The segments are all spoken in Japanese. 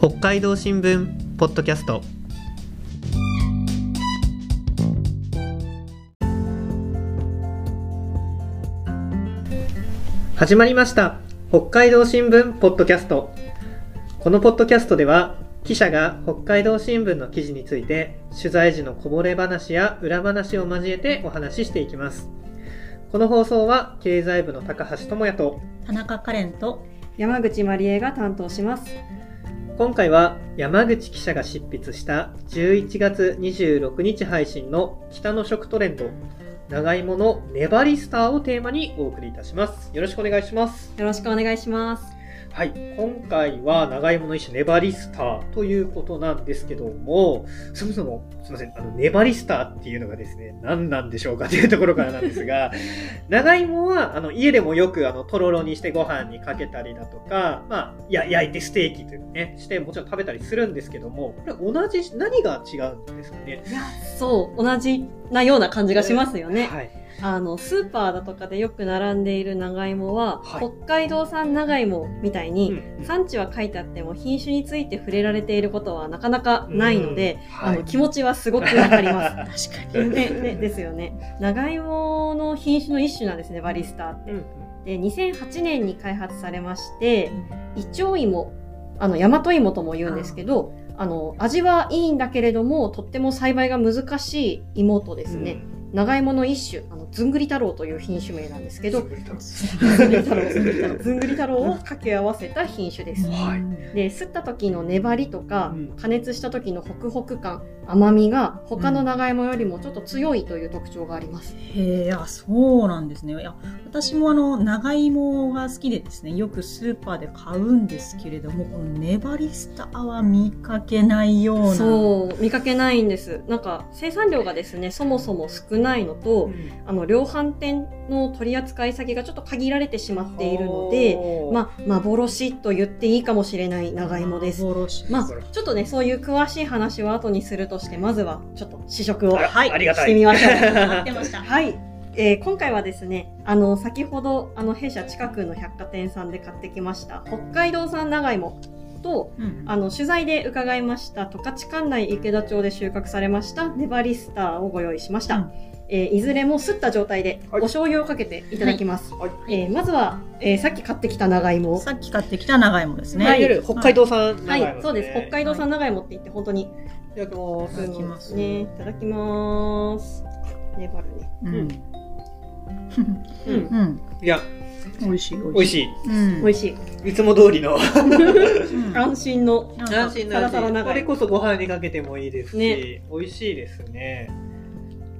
北海道新聞ポッドキャスト。始まりました。北海道新聞ポッドキャスト。このポッドキャストでは記者が北海道新聞の記事について取材時のこぼれ話や裏話を交えてお話ししていきます。この放送は経済部の高橋智也と田中カレンと山口まりえが担当します。今回は山口記者が執筆した11月26日配信の北の食トレンド長芋の粘りスターをテーマにお送りいたしますよろしくお願いしますよろしくお願いします。はい。今回は長芋の一種粘りスターということなんですけどもそもそもすいません。あの粘りスターっていうのがですね何なんでしょうかというところからなんですが 長芋はあの家でもよくあのとろろにしてご飯にかけたりだとか、まあ、や焼いてステーキというかねしてもちろん食べたりするんですけどもこれ同じ何が違うんですかね？いや、そう、同じなような感じがしますよね。はいあの、スーパーだとかでよく並んでいる長芋は、はい。北海道産長芋みたいに、うん産地は書いてあっても品種について触れられていることはなかなかないので、うんはい。あの気持ちはすごくわかります。確かに。ね、ね、ですよね。長芋の品種の一種なんですね、バリスターって。うんで、2008年に開発されまして、イチョウ芋、あの、大和芋とも言うんですけど、あの、味はいいんだけれども、とっても栽培が難しい芋とですね、長芋の一種、あの、ずんぐり太郎という品種名なんですけど、ずんぐり太郎、を掛け合わせた品種です。はいで、吸った時の粘りとかうん、加熱した時のホクホク感、甘みが他の長芋よりもちょっと強いという特徴があります。へえ、あ、そうなんですね。いや、私もあの、長芋が好きでですね、よくスーパーで買うんですけれども、この粘りスターは見かけないような。そう、見かけないんです。なんか、生産量がですね、そもそも少ないのと、あの、量販店の取り扱い先がちょっと限られてしまっているので、まあ、幻と言っていいかもしれない長芋です。幻まあ、ちょっとね、そういう詳しい話は後にするとして、まずはちょっと試食をはいありがたいしてみましょう。待ってました。はい。えー今回はですね、あの、先ほど、あの、弊社近くの百貨店さんで買ってきました、北海道産長芋と、うんあの、取材で伺いました、十勝管内池田町で収穫されました、ネバリスターをご用意しました。うんえーいずれもすった状態で、はいお醤油をかけていただきます。はいえーまずは、えーさっき買ってきた長芋を。さっき買ってきた長芋ですね。いわゆる北海道産長はい、芋ですねそうです。北海道産長芋って言って、本当に、いただきますいただきますね。いただきます。粘るね。うん。うんうん。いや美味しい、美味しいうん。美味しい。いつも通りのうん 安心の。安心なサラこれこそご飯にかけてもいいですし、ね美味しいですね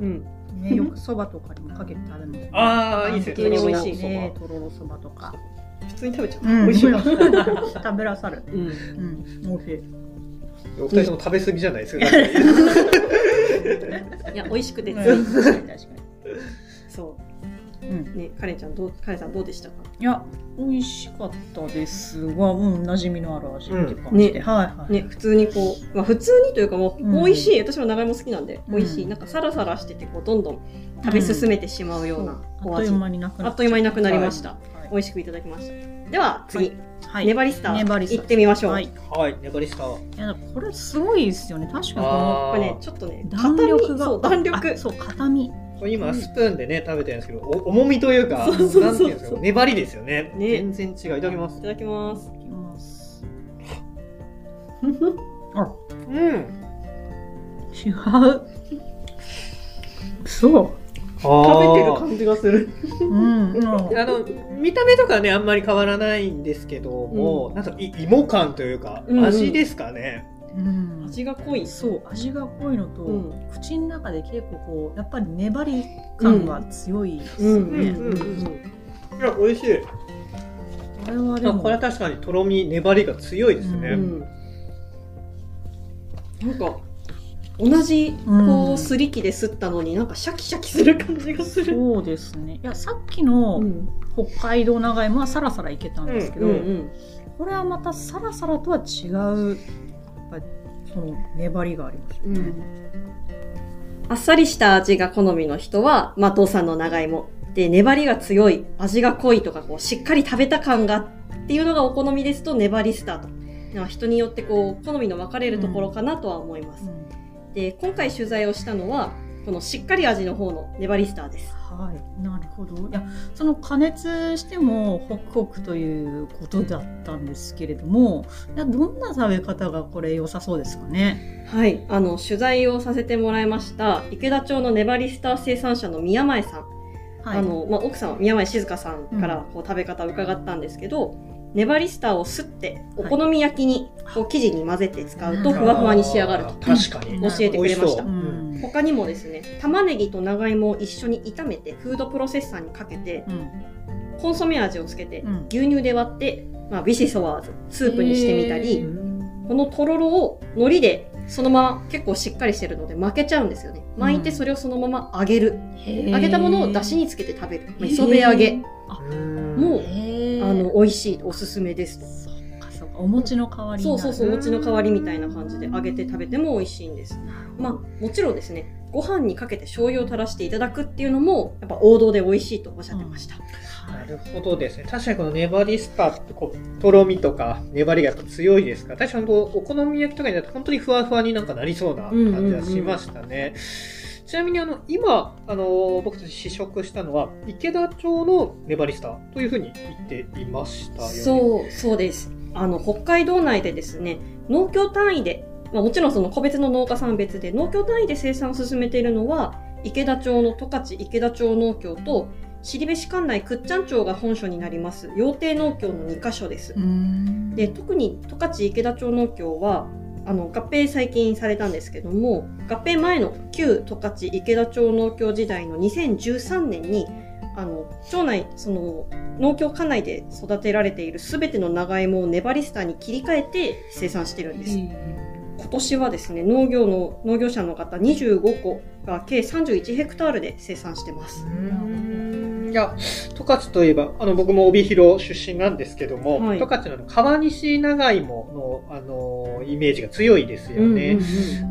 うん。ね、よくそばとかにもかけてあるので。ああいいですね美味しいね、とろろそばとか。普通に食べちゃう。うん美味しいわ。食べらさる。うん。うん、美味しい。お二人とも食べ過ぎじゃないですか、いや、美味しくて、うん確かに確かに。そうんう。ね、カレンちゃん、どう、カレンさんどうでしたか？いや、美味しかったですが、うん、馴染みのある味って感じで。ねはいはい。ね、普通にこう、まあ普通にというかもう、うん美味しい。私も長芋好きなんで、うん美味しい。なんかサラサラしてて、こう、どんどん食べ進めてしまうようなあお味。っという間になくなあっという間になくなりました。はい美味しくいただきました。では、次、はい。ネバリスター、ネバリスター行ってみましょう。はい。いはい粘りスターや、これすごいですよね。確かにこのあこれね、ちょっとね、弾力が。そう、弾力あ。そう、硬み。これ今スプーンでね食べてるんですけどお重みというかそうそうそうなんていうんですか粘りですよね。ね。全然違う。いただきます。いただきます。いきます。うん。違う。そう。食べてるあ感じがする。うん。あの見た目とかねあんまり変わらないんですけども、なんかい芋感というか、うんうん。味ですかね。うん味が濃い。そう味が濃いのと、うん。口の中で結構こうやっぱり粘り感が強いですよね、うん。うんうんいや美味しい。これはでもあこれは確かにとろみ粘りが強いですね、うん。なんか、同じ、うん。こう、すり器で吸ったのになんかシャキシャキする感じがする。そうですね。いやさっきのん。北海道長芋はサラサラいけたんですけど、うんうん。これはまたサラサラとは違うぱりその粘りがありますよね、うん。あっさりした味が好みの人は、まあ、父さんの長芋。で、粘りが強い、味が濃いとか、こう、しっかり食べた感がっていうのがお好みですと、粘りスタート。まあ人によってこう好みの分かれるところかなとは思います。で今回取材をしたのはこのしっかり味の方のネバリスターです。はい、なるほど。いや、その加熱してもホクホクということだったんですけれども、いやどんな食べ方がこれ良さそうですかね？はい、あの取材をさせてもらいました池田町のネバリスター生産者の宮前さん、はい、あのまあ、奥さんは宮前静香さんからこう食べ方を伺ったんですけど、ネバリスターをすってお好み焼きにこう生地に混ぜて使うとはいふわふわに仕上がると。確かに。教えてくれました。うん他にもですね玉ねぎと長芋を一緒に炒めてフードプロセッサーにかけてうん、コンソメ味をつけてうん。牛乳で割って、まあ、ビシソワーズスープにしてみたり、へこのとろろを海苔でそのまま結構しっかりしてるので巻けちゃうんですよね。巻いてそれをそのまま揚げる、揚げたものをだしにつけて食べる、まあ、磯辺揚げ。うんもうあの美味しいおすすめです。とそっかお餅の代わりそうそうそうお餅の代わりみたいな感じで揚げて食べても美味しいんです。まあもちろんですねご飯にかけて醤油を垂らしていただくっていうのもやっぱ王道で美味しいとおっしゃってました、なるほどですね。確かにこのネバリスタってこう、とろみとか粘りがやっぱ強いですから、確かにこうお好み焼きとかになると本当にふわふわになんかなりそうな感じはしましたね。ちなみにあの、今、あの、僕たち試食したのは、池田町のネバリスタというふうに言っていましたよね。そうそうですあの北海道内でですね農協単位で、まあ、もちろんその個別の農家さんは別で農協単位で生産を進めているのは池田町の十勝池田町農協と後部市管内倶知安町が本所になります養鶏農協の2カ所ですう。んで特に十勝池田町農協はあの合併最近されたんですけども合併前の旧十勝池田町農協時代の2013年にあの町内その農協管内で育てられているすべての長芋をネバリスターに切り替えて生産してるんです。今年はですね農業の農業者の方25個が計31ヘクタールで生産してますいや、十勝といえば、あの、僕も帯広出身なんですけども、はい十勝の川西長芋の、あの、イメージが強いですよね。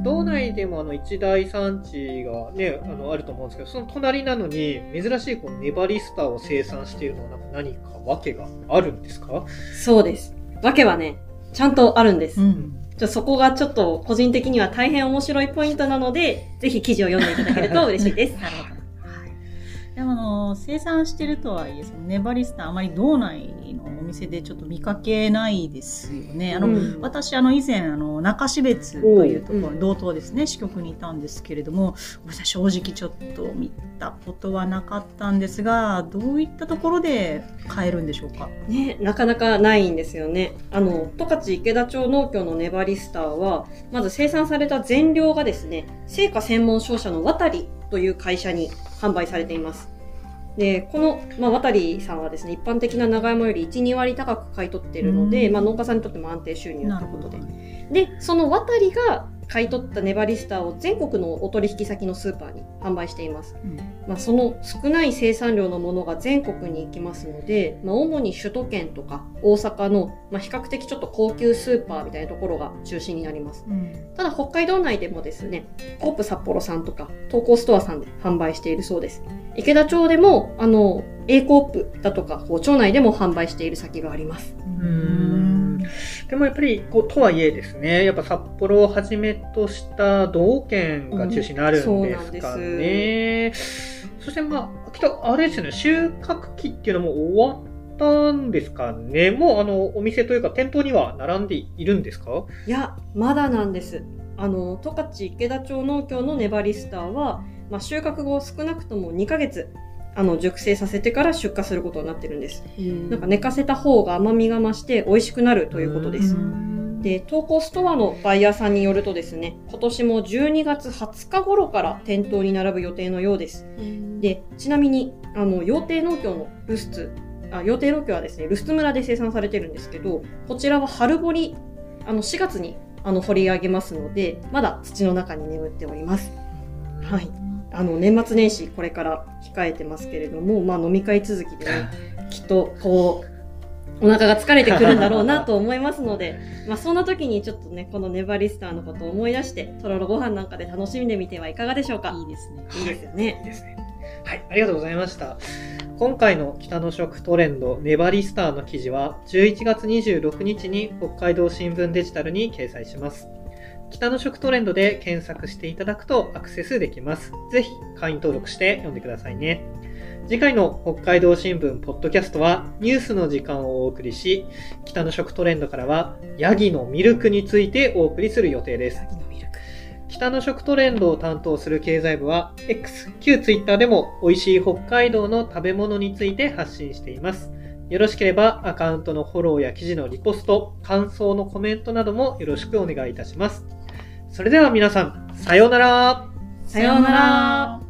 道内でもあの一大産地がね、あの、あると思うんですけど、その隣なのに、珍しいこのネバリスターを生産しているのは何か訳があるんですか？そうです。わけはね、ちゃんとあるんです。うんじゃあそこがちょっと個人的には大変面白いポイントなので、ぜひ記事を読んでいただけると嬉しいです。なるほど。でもあの生産してるとはいえ、そのネバリスタあまり道内のお店でちょっと見かけないですよね。あの、うん私あの以前あの中標別というところ同等ですね支局にいたんですけれども正直ちょっと見たことはなかったんですがどういったところで買えるんでしょうか？ね、なかなかないんですよね。あの、十勝池田町農協のネバリスターは、まず生産された全量がですね、成果専門商社の渡りという会社に販売されています。で、この、まあ、渡りさんはですね、一般的な長芋より1、2割高く買い取っているので、うんまあ、農家さんにとっても安定収入ということで。ど。で、その渡りが買い取ったネバリスターを全国のお取引先のスーパーに販売しています。うんまあ、その少ない生産量のものが全国に行きますので、まあ、主に首都圏とか大阪の、まあ、比較的ちょっと高級スーパーみたいなところが中心になります。うんただ北海道内でもですね、コープ札幌さんとか東高ストアさんで販売しているそうです。池田町でも、あの、A コープだとか、こう町内でも販売している先があります。んでもやっぱり、こう、とはいえですね、やっぱ札幌をはじめとした道県が中心になるんですかね。そしてまあ、きっとあれですよね、収穫期っていうのも終わったんですかね。もうあの、お店というか店頭には並んでいるんですか？いや、まだなんです。あの、十勝池田町農協のネバリスターは、まあ、収穫後少なくとも2ヶ月、あの、熟成させてから出荷することになってるんです。なんか寝かせた方が甘みが増して美味しくなるということです。で、投稿ストアのバイヤーさんによるとですね、今年も12月20日頃から店頭に並ぶ予定のようです。で、ちなみに、あの、養鶏農協のルスツ、あ、養鶏農協はですね、ルスツ村で生産されてるんですけど、こちらは春掘り、あの、4月に、あの、掘り上げますので、まだ土の中に眠っております。はい。あの、年末年始これから控えてますけれども、まあ飲み会続きでね、きっと、こう、お腹が疲れてくるんだろうなと思いますので、まあそんな時にちょっとね、このネバリスターのことを思い出して、とろろご飯なんかで楽しんでみてはいかがでしょうか？いいですね。いいですよね。いいですね。はい、ありがとうございました。こ今回の北の食トレンドネバリスターの記事は11月26日に北海道新聞デジタルに掲載します。北の食トレンドで検索していただくとアクセスできます。ぜひ会員登録して読んでくださいね。次回の北海道新聞ポッドキャストはニュースの時間をお送りし、北の食トレンドからはヤギのミルクについてお送りする予定です。北の食トレンドを担当する経済部は X、旧 Twitter でも美味しい北海道の食べ物について発信しています。よろしければアカウントのフォローや記事のリポスト、感想のコメントなどもよろしくお願いいたします。それでは皆さん、さようならさようなら。